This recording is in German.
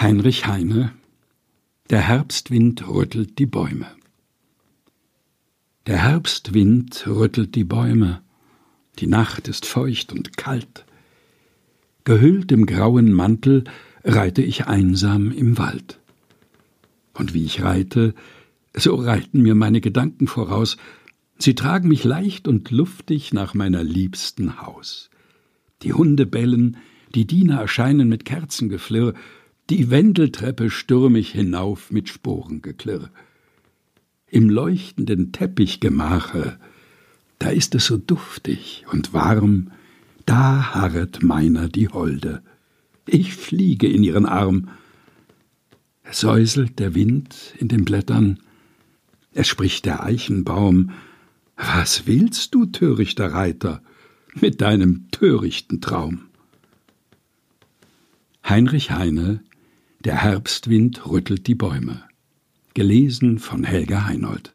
Heinrich Heine Der Herbstwind rüttelt die Bäume. Der Herbstwind rüttelt die Bäume, die Nacht ist feucht und kalt. Gehüllt im grauen Mantel reite ich einsam im Wald. Und wie ich reite, so reiten mir meine Gedanken voraus, sie tragen mich leicht und luftig nach meiner liebsten Haus. Die Hunde bellen, die Diener erscheinen mit Kerzengeflirr, die Wendeltreppe stürm ich hinauf mit Sporengeklirr. Im leuchtenden Teppichgemache, da ist es so duftig und warm, da harret meiner die Holde. Ich fliege in ihren Arm. Es säuselt der Wind in den Blättern, es spricht der Eichenbaum. Was willst du, törichter Reiter, mit deinem törichten Traum? Heinrich Heine der Herbstwind rüttelt die Bäume. Gelesen von Helga Heinold.